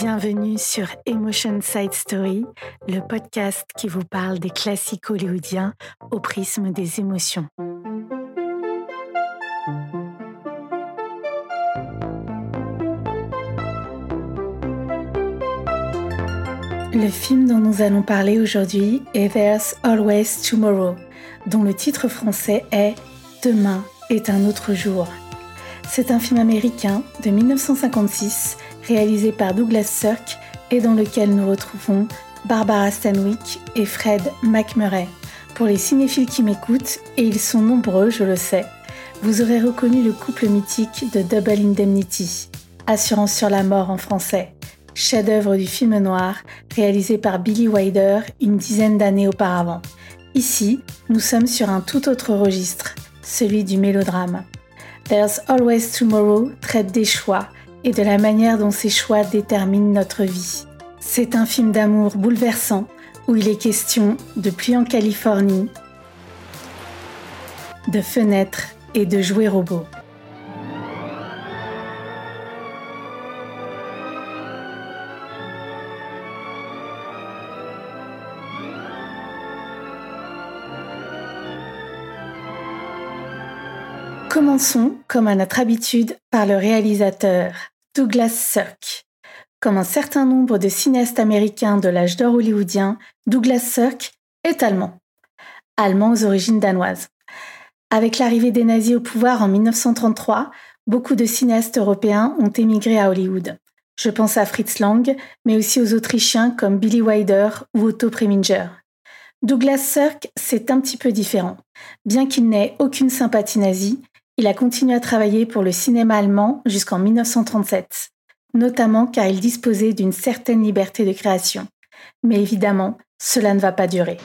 Bienvenue sur Emotion Side Story, le podcast qui vous parle des classiques hollywoodiens au prisme des émotions. Le film dont nous allons parler aujourd'hui est There's Always Tomorrow, dont le titre français est Demain est un autre jour. C'est un film américain de 1956 réalisé par Douglas Sirk et dans lequel nous retrouvons Barbara Stanwyck et Fred McMurray. Pour les cinéphiles qui m'écoutent, et ils sont nombreux, je le sais, vous aurez reconnu le couple mythique de Double Indemnity, Assurance sur la mort en français, chef-d'œuvre du film noir réalisé par Billy Wilder une dizaine d'années auparavant. Ici, nous sommes sur un tout autre registre, celui du mélodrame. There's Always Tomorrow traite des choix, et de la manière dont ces choix déterminent notre vie. C'est un film d'amour bouleversant où il est question de pluie en Californie, de fenêtres et de jouets robots. Commençons, comme à notre habitude, par le réalisateur, Douglas Sirk. Comme un certain nombre de cinéastes américains de l'âge d'or hollywoodien, Douglas Sirk est allemand. Allemand aux origines danoises. Avec l'arrivée des nazis au pouvoir en 1933, beaucoup de cinéastes européens ont émigré à Hollywood. Je pense à Fritz Lang, mais aussi aux Autrichiens comme Billy Wilder ou Otto Preminger. Douglas Sirk, c'est un petit peu différent. Bien qu'il n'ait aucune sympathie nazie, il a continué à travailler pour le cinéma allemand jusqu'en 1937, notamment car il disposait d'une certaine liberté de création. Mais évidemment, cela ne va pas durer.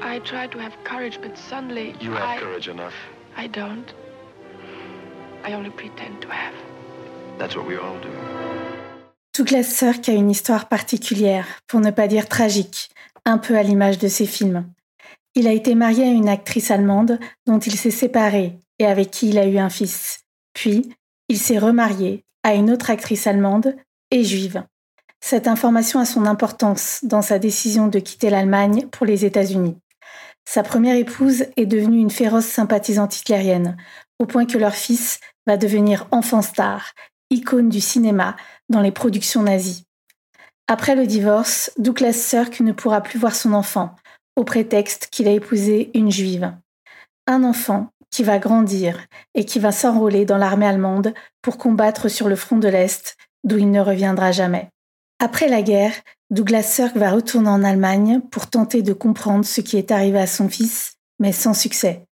I tried to have courage, but suddenly You I, have courage enough. I don't. I only pretend to have. That's what we all do. Douglas Sirk a une histoire particulière, pour ne pas dire tragique, un peu à l'image de ses films. Il a été marié à une actrice allemande dont il s'est séparé et avec qui il a eu un fils. Puis, il s'est remarié à une autre actrice allemande et juive. Cette information a son importance dans sa décision de quitter l'Allemagne pour les États-Unis. Sa première épouse est devenue une féroce sympathisante hitlérienne, au point que leur fils va devenir enfant star, icône du cinéma dans les productions nazies. Après le divorce, Douglas Sirk ne pourra plus voir son enfant, au prétexte qu'il a épousé une juive. Un enfant qui va grandir et qui va s'enrôler dans l'armée allemande pour combattre sur le front de l'Est, d'où il ne reviendra jamais. Après la guerre, Douglas Sirk va retourner en Allemagne pour tenter de comprendre ce qui est arrivé à son fils, mais sans succès.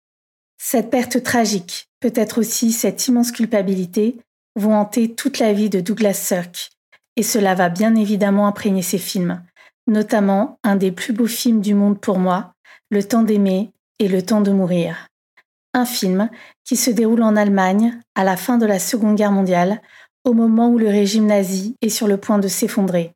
Cette perte tragique, peut-être aussi cette immense culpabilité, vont hanter toute la vie de Douglas Sirk, et cela va bien évidemment imprégner ses films, notamment un des plus beaux films du monde pour moi, Le temps d'aimer et Le temps de mourir. Un film qui se déroule en Allemagne à la fin de la Seconde Guerre mondiale, au moment où le régime nazi est sur le point de s'effondrer.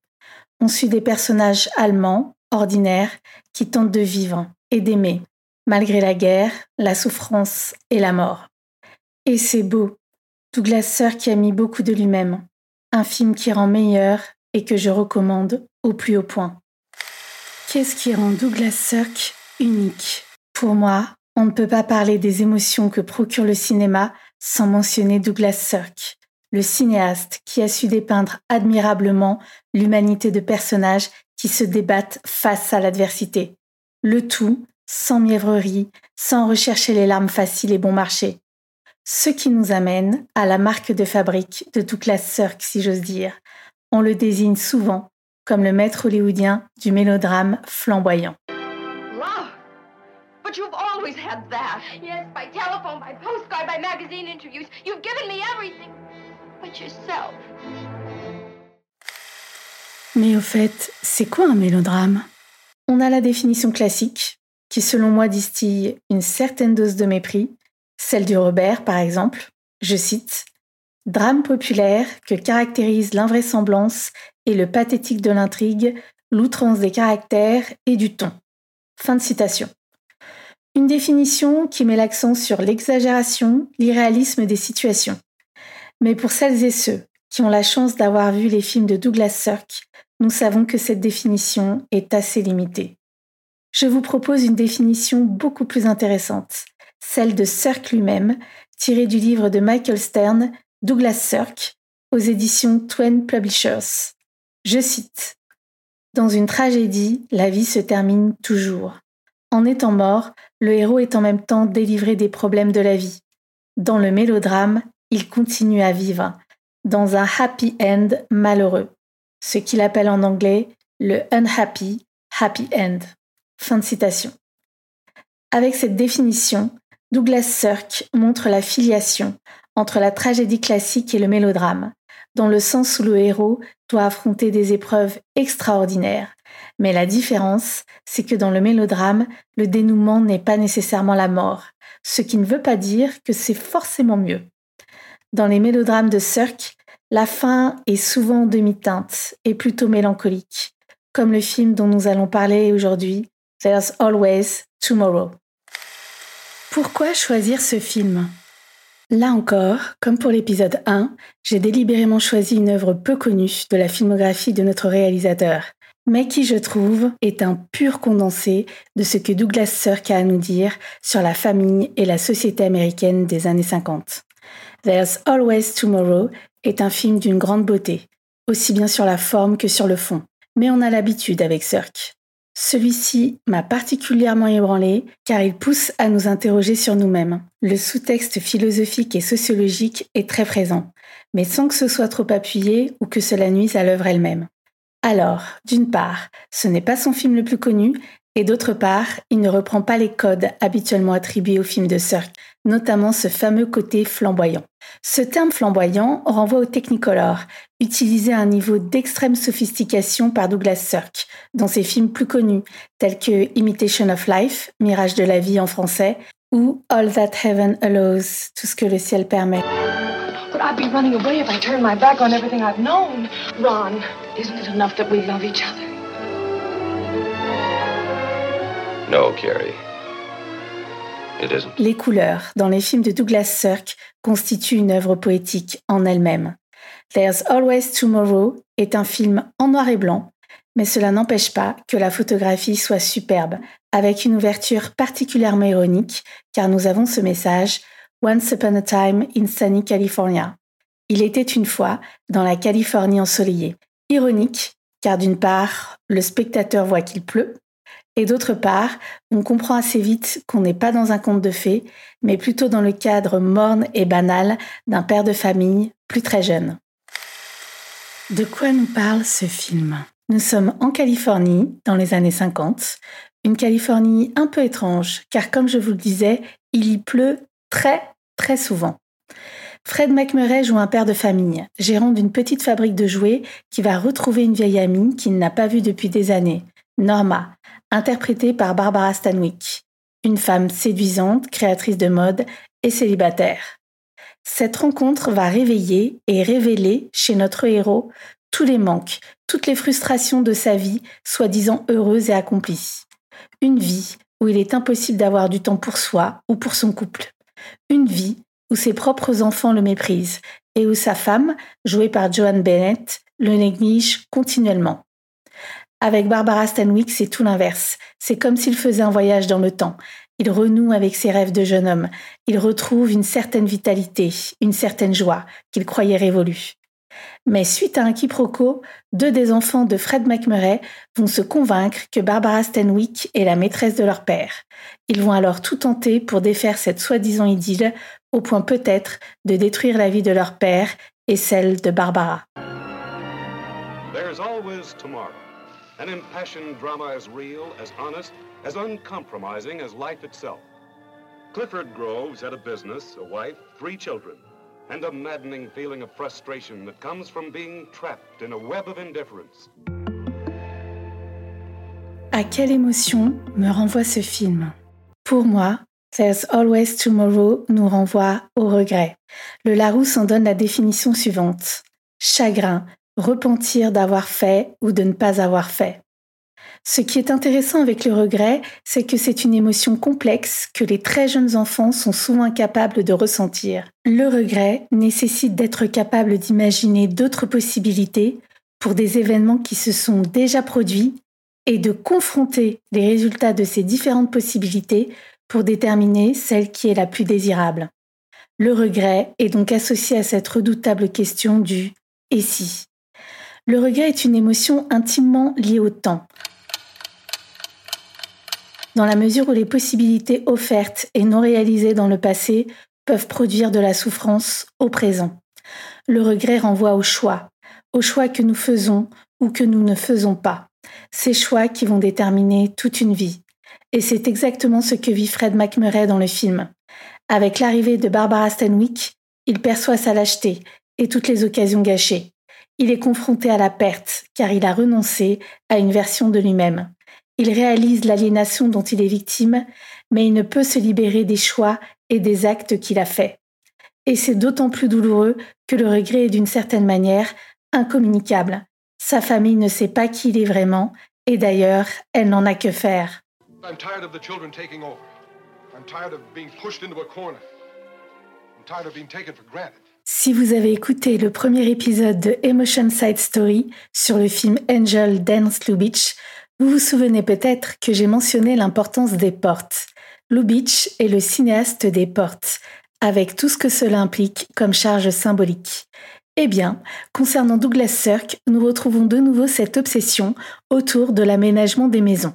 On suit des personnages allemands, ordinaires, qui tentent de vivre et d'aimer, malgré la guerre, la souffrance et la mort. Et c'est beau. Douglas Sirk qui a mis beaucoup de lui-même. Un film qui rend meilleur et que je recommande au plus haut point. Qu'est-ce qui rend Douglas Sirk unique? Pour moi, on ne peut pas parler des émotions que procure le cinéma sans mentionner Douglas Sirk, le cinéaste qui a su dépeindre admirablement l'humanité de personnages qui se débattent face à l'adversité. Le tout sans mièvrerie, sans rechercher les larmes faciles et bon marché. Ce qui nous amène à la marque de fabrique de Douglas Sirk, si j'ose dire. On le désigne souvent comme le maître hollywoodien du mélodrame flamboyant. Love. But you've always had that. Yes, by telephone, by postcard, by magazine interviews. You've given me everything. Mais au fait, c'est quoi un mélodrame? On a la définition classique, qui selon moi distille une certaine dose de mépris, celle du Robert par exemple. Je cite Drame populaire que caractérise l'invraisemblance et le pathétique de l'intrigue, l'outrance des caractères et du ton. Fin de citation. Une définition qui met l'accent sur l'exagération, l'irréalisme des situations. Mais pour celles et ceux qui ont la chance d'avoir vu les films de Douglas Sirk, nous savons que cette définition est assez limitée. Je vous propose une définition beaucoup plus intéressante, celle de Sirk lui-même, tirée du livre de Michael Stern, Douglas Sirk, aux éditions Twain Publishers. Je cite Dans une tragédie, la vie se termine toujours. En étant mort, le héros est en même temps délivré des problèmes de la vie. Dans le mélodrame, il continue à vivre, dans un happy end malheureux, ce qu'il appelle en anglais le unhappy happy end. Fin de citation. Avec cette définition, Douglas Sirk montre la filiation entre la tragédie classique et le mélodrame, dans le sens où le héros doit affronter des épreuves extraordinaires. Mais la différence, c'est que dans le mélodrame, le dénouement n'est pas nécessairement la mort, ce qui ne veut pas dire que c'est forcément mieux. Dans les mélodrames de Sirk, la fin est souvent demi-teinte et plutôt mélancolique, comme le film dont nous allons parler aujourd'hui, There's Always Tomorrow. Pourquoi choisir ce film? Là encore, comme pour l'épisode 1, j'ai délibérément choisi une œuvre peu connue de la filmographie de notre réalisateur, mais qui, je trouve, est un pur condensé de ce que Douglas Sirk a à nous dire sur la famille et la société américaine des années 50. There's Always Tomorrow est un film d'une grande beauté, aussi bien sur la forme que sur le fond, mais on a l'habitude avec Sirk. Celui-ci m'a particulièrement ébranlé car il pousse à nous interroger sur nous-mêmes. Le sous-texte philosophique et sociologique est très présent, mais sans que ce soit trop appuyé ou que cela nuise à l'œuvre elle-même. Alors, d'une part, ce n'est pas son film le plus connu, et d'autre part, il ne reprend pas les codes habituellement attribués au film de Sirk, notamment ce fameux côté flamboyant. Ce terme flamboyant renvoie au Technicolor, utilisé à un niveau d'extrême sophistication par Douglas Sirk dans ses films plus connus, tels que Imitation of Life, Mirage de la vie en français, ou All That Heaven Allows, tout ce que le ciel permet. But I'd be running away if I turned my back on everything I've known. Ron, isn't it enough that we love each other? No, Carrie. Les couleurs dans les films de Douglas Sirk constituent une œuvre poétique en elle-même. There's Always Tomorrow est un film en noir et blanc, mais cela n'empêche pas que la photographie soit superbe, avec une ouverture particulièrement ironique, car nous avons ce message Once upon a time in sunny California. Il était une fois dans la Californie ensoleillée. Ironique, car d'une part, le spectateur voit qu'il pleut, et d'autre part, on comprend assez vite qu'on n'est pas dans un conte de fées, mais plutôt dans le cadre morne et banal d'un père de famille plus très jeune. De quoi nous parle ce film? Nous sommes en Californie, dans les années 50, une Californie un peu étrange, car comme je vous le disais, il y pleut très très souvent. Fred McMurray joue un père de famille, gérant d'une petite fabrique de jouets qui va retrouver une vieille amie qu'il n'a pas vue depuis des années, Norma, interprétée par Barbara Stanwyck, une femme séduisante, créatrice de mode et célibataire. Cette rencontre va réveiller et révéler chez notre héros tous les manques, toutes les frustrations de sa vie, soi-disant heureuse et accomplie. Une vie où il est impossible d'avoir du temps pour soi ou pour son couple. Une vie où ses propres enfants le méprisent et où sa femme, jouée par Joan Bennett, le néglige continuellement. Avec Barbara Stanwyck, c'est tout l'inverse. C'est comme s'il faisait un voyage dans le temps. Il renoue avec ses rêves de jeune homme. Il retrouve une certaine vitalité, une certaine joie qu'il croyait révolue. Mais suite à un quiproquo, deux des enfants de Fred McMurray vont se convaincre que Barbara Stanwyck est la maîtresse de leur père. Ils vont alors tout tenter pour défaire cette soi-disant idylle, au point peut-être de détruire la vie de leur père et celle de Barbara. There's always tomorrow. An impassioned drama as real, as honest, as uncompromising as life itself. Clifford Groves had a business, a wife, three children, and a maddening feeling of frustration that comes from being trapped in a web of indifference. À quelle émotion me renvoie ce film? Pour moi, There's Always Tomorrow nous renvoie au regret. Le Larousse en donne la définition suivante. Chagrin, repentir d'avoir fait ou de ne pas avoir fait. Ce qui est intéressant avec le regret, c'est que c'est une émotion complexe que les très jeunes enfants sont souvent incapables de ressentir. Le regret nécessite d'être capable d'imaginer d'autres possibilités pour des événements qui se sont déjà produits et de confronter les résultats de ces différentes possibilités pour déterminer celle qui est la plus désirable. Le regret est donc associé à cette redoutable question du et si? Le regret est une émotion intimement liée au temps. Dans la mesure où les possibilités offertes et non réalisées dans le passé peuvent produire de la souffrance au présent. Le regret renvoie au choix, au choix que nous faisons ou que nous ne faisons pas. Ces choix qui vont déterminer toute une vie. Et c'est exactement ce que vit Fred McMurray dans le film. Avec l'arrivée de Barbara Stanwyck, il perçoit sa lâcheté et toutes les occasions gâchées. Il est confronté à la perte, car il a renoncé à une version de lui-même. Il réalise l'aliénation dont il est victime, mais il ne peut se libérer des choix et des actes qu'il a faits. Et c'est d'autant plus douloureux que le regret est d'une certaine manière incommunicable. Sa famille ne sait pas qui il est vraiment, et d'ailleurs, elle n'en a que faire. Si vous avez écouté le premier épisode de Emotion Side Story sur le film Angel Dance Lubitsch, vous vous souvenez peut-être que j'ai mentionné l'importance des portes. Lubitsch est le cinéaste des portes, avec tout ce que cela implique comme charge symbolique. Eh bien, concernant Douglas Sirk, nous retrouvons de nouveau cette obsession autour de l'aménagement des maisons.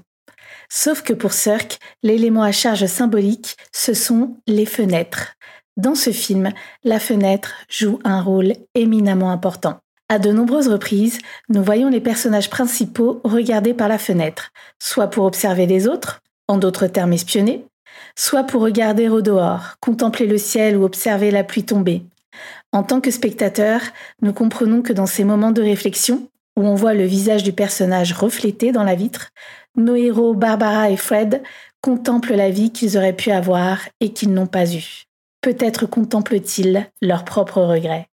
Sauf que pour Sirk, l'élément à charge symbolique, ce sont les fenêtres. Dans ce film, la fenêtre joue un rôle éminemment important. À de nombreuses reprises, nous voyons les personnages principaux regarder par la fenêtre, soit pour observer les autres, en d'autres termes espionner, soit pour regarder au dehors, contempler le ciel ou observer la pluie tomber. En tant que spectateur, nous comprenons que dans ces moments de réflexion, où on voit le visage du personnage reflété dans la vitre, nos héros Barbara et Fred contemplent la vie qu'ils auraient pu avoir et qu'ils n'ont pas eue. Peut-être contemplent-ils leurs propres regrets.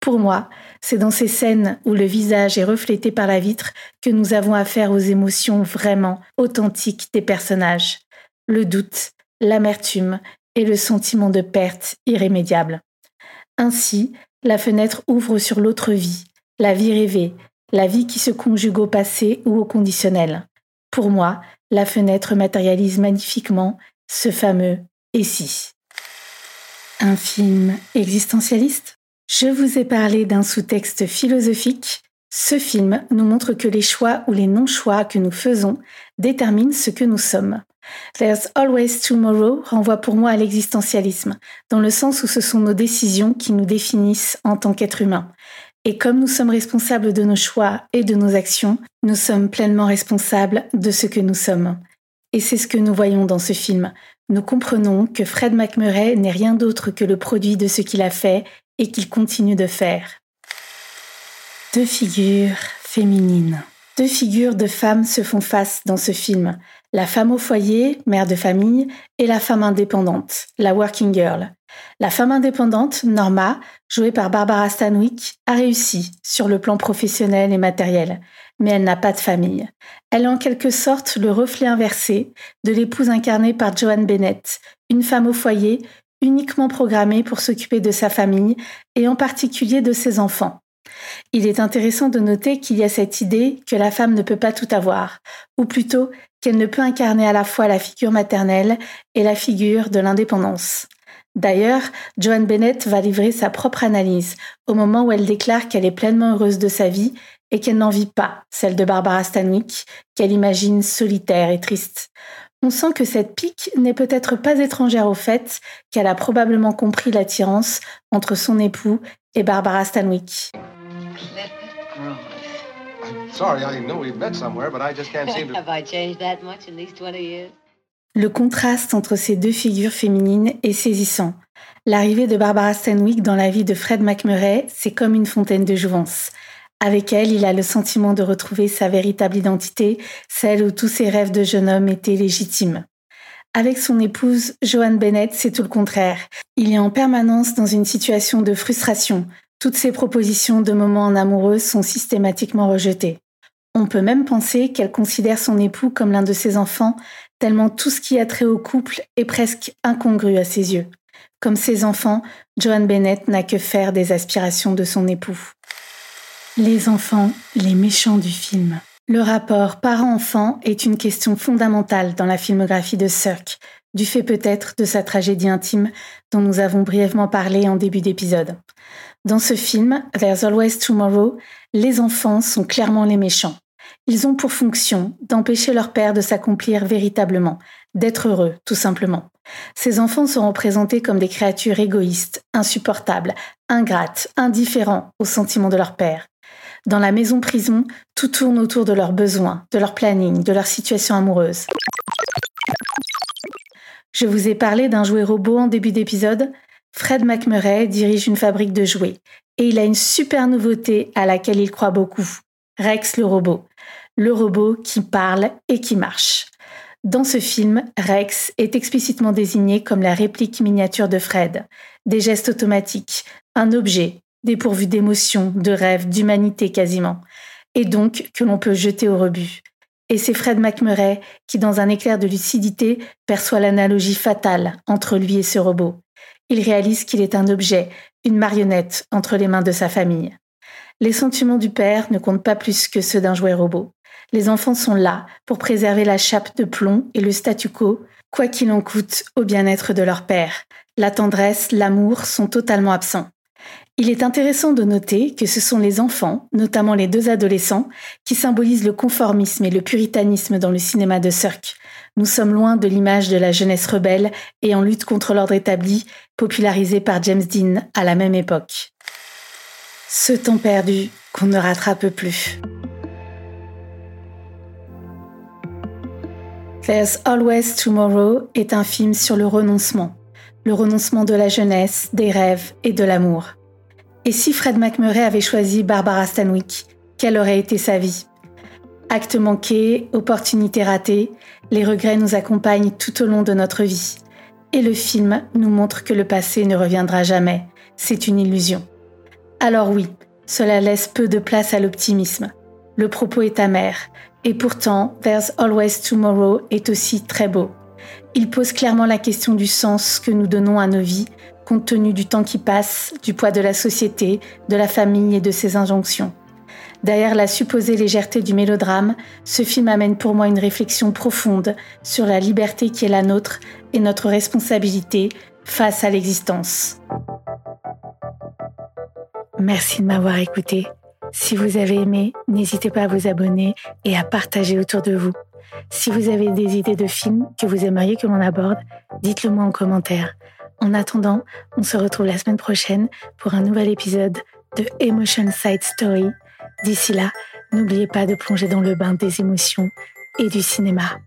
Pour moi, c'est dans ces scènes où le visage est reflété par la vitre que nous avons affaire aux émotions vraiment authentiques des personnages. Le doute, l'amertume et le sentiment de perte irrémédiable. Ainsi, la fenêtre ouvre sur l'autre vie, la vie rêvée, la vie qui se conjugue au passé ou au conditionnel. Pour moi, la fenêtre matérialise magnifiquement ce fameux et si. Un film existentialiste je vous ai parlé d'un sous-texte philosophique. Ce film nous montre que les choix ou les non-choix que nous faisons déterminent ce que nous sommes. There's Always Tomorrow renvoie pour moi à l'existentialisme, dans le sens où ce sont nos décisions qui nous définissent en tant qu'êtres humains. Et comme nous sommes responsables de nos choix et de nos actions, nous sommes pleinement responsables de ce que nous sommes. Et c'est ce que nous voyons dans ce film. Nous comprenons que Fred McMurray n'est rien d'autre que le produit de ce qu'il a fait et qu'il continue de faire. Deux figures féminines. Deux figures de femmes se font face dans ce film. La femme au foyer, mère de famille, et la femme indépendante, la working girl. La femme indépendante, Norma, jouée par Barbara Stanwyck, a réussi sur le plan professionnel et matériel, mais elle n'a pas de famille. Elle est en quelque sorte le reflet inversé de l'épouse incarnée par Joanne Bennett, une femme au foyer, uniquement programmée pour s'occuper de sa famille et en particulier de ses enfants. Il est intéressant de noter qu'il y a cette idée que la femme ne peut pas tout avoir, ou plutôt qu'elle ne peut incarner à la fois la figure maternelle et la figure de l'indépendance. D'ailleurs, Joan Bennett va livrer sa propre analyse au moment où elle déclare qu'elle est pleinement heureuse de sa vie et qu'elle n'en vit pas celle de Barbara Stanwyck, qu'elle imagine solitaire et triste on sent que cette pique n'est peut-être pas étrangère au fait qu'elle a probablement compris l'attirance entre son époux et Barbara Stanwyck. Le contraste entre ces deux figures féminines est saisissant. L'arrivée de Barbara Stanwyck dans la vie de Fred McMurray, c'est comme une fontaine de jouvence. Avec elle, il a le sentiment de retrouver sa véritable identité, celle où tous ses rêves de jeune homme étaient légitimes. Avec son épouse, Joan Bennett, c'est tout le contraire. Il est en permanence dans une situation de frustration. Toutes ses propositions de moments en amoureux sont systématiquement rejetées. On peut même penser qu'elle considère son époux comme l'un de ses enfants, tellement tout ce qui a trait au couple est presque incongru à ses yeux. Comme ses enfants, Joan Bennett n'a que faire des aspirations de son époux. Les enfants, les méchants du film. Le rapport parent-enfant est une question fondamentale dans la filmographie de Cirque, du fait peut-être de sa tragédie intime dont nous avons brièvement parlé en début d'épisode. Dans ce film, There's Always Tomorrow, les enfants sont clairement les méchants. Ils ont pour fonction d'empêcher leur père de s'accomplir véritablement, d'être heureux, tout simplement. Ces enfants sont représentés comme des créatures égoïstes, insupportables, ingrates, indifférents aux sentiments de leur père. Dans la maison prison, tout tourne autour de leurs besoins, de leur planning, de leur situation amoureuse. Je vous ai parlé d'un jouet robot en début d'épisode. Fred McMurray dirige une fabrique de jouets et il a une super nouveauté à laquelle il croit beaucoup. Rex le robot. Le robot qui parle et qui marche. Dans ce film, Rex est explicitement désigné comme la réplique miniature de Fred. Des gestes automatiques, un objet, dépourvu d'émotion, de rêve, d'humanité quasiment, et donc que l'on peut jeter au rebut. Et c'est Fred McMurray qui, dans un éclair de lucidité, perçoit l'analogie fatale entre lui et ce robot. Il réalise qu'il est un objet, une marionnette entre les mains de sa famille. Les sentiments du père ne comptent pas plus que ceux d'un jouet robot. Les enfants sont là pour préserver la chape de plomb et le statu quo, quoi qu'il en coûte au bien-être de leur père. La tendresse, l'amour sont totalement absents. Il est intéressant de noter que ce sont les enfants, notamment les deux adolescents, qui symbolisent le conformisme et le puritanisme dans le cinéma de Cirque. Nous sommes loin de l'image de la jeunesse rebelle et en lutte contre l'ordre établi, popularisée par James Dean à la même époque. Ce temps perdu qu'on ne rattrape plus. There's Always Tomorrow est un film sur le renoncement, le renoncement de la jeunesse, des rêves et de l'amour. Et si Fred McMurray avait choisi Barbara Stanwyck, quelle aurait été sa vie? Acte manqué, opportunité ratée, les regrets nous accompagnent tout au long de notre vie. Et le film nous montre que le passé ne reviendra jamais. C'est une illusion. Alors oui, cela laisse peu de place à l'optimisme. Le propos est amer, et pourtant, There's Always Tomorrow est aussi très beau. Il pose clairement la question du sens que nous donnons à nos vies compte tenu du temps qui passe, du poids de la société, de la famille et de ses injonctions. Derrière la supposée légèreté du mélodrame, ce film amène pour moi une réflexion profonde sur la liberté qui est la nôtre et notre responsabilité face à l'existence. Merci de m'avoir écouté. Si vous avez aimé, n'hésitez pas à vous abonner et à partager autour de vous. Si vous avez des idées de films que vous aimeriez que l'on aborde, dites-le moi en commentaire. En attendant, on se retrouve la semaine prochaine pour un nouvel épisode de Emotion Side Story. D'ici là, n'oubliez pas de plonger dans le bain des émotions et du cinéma.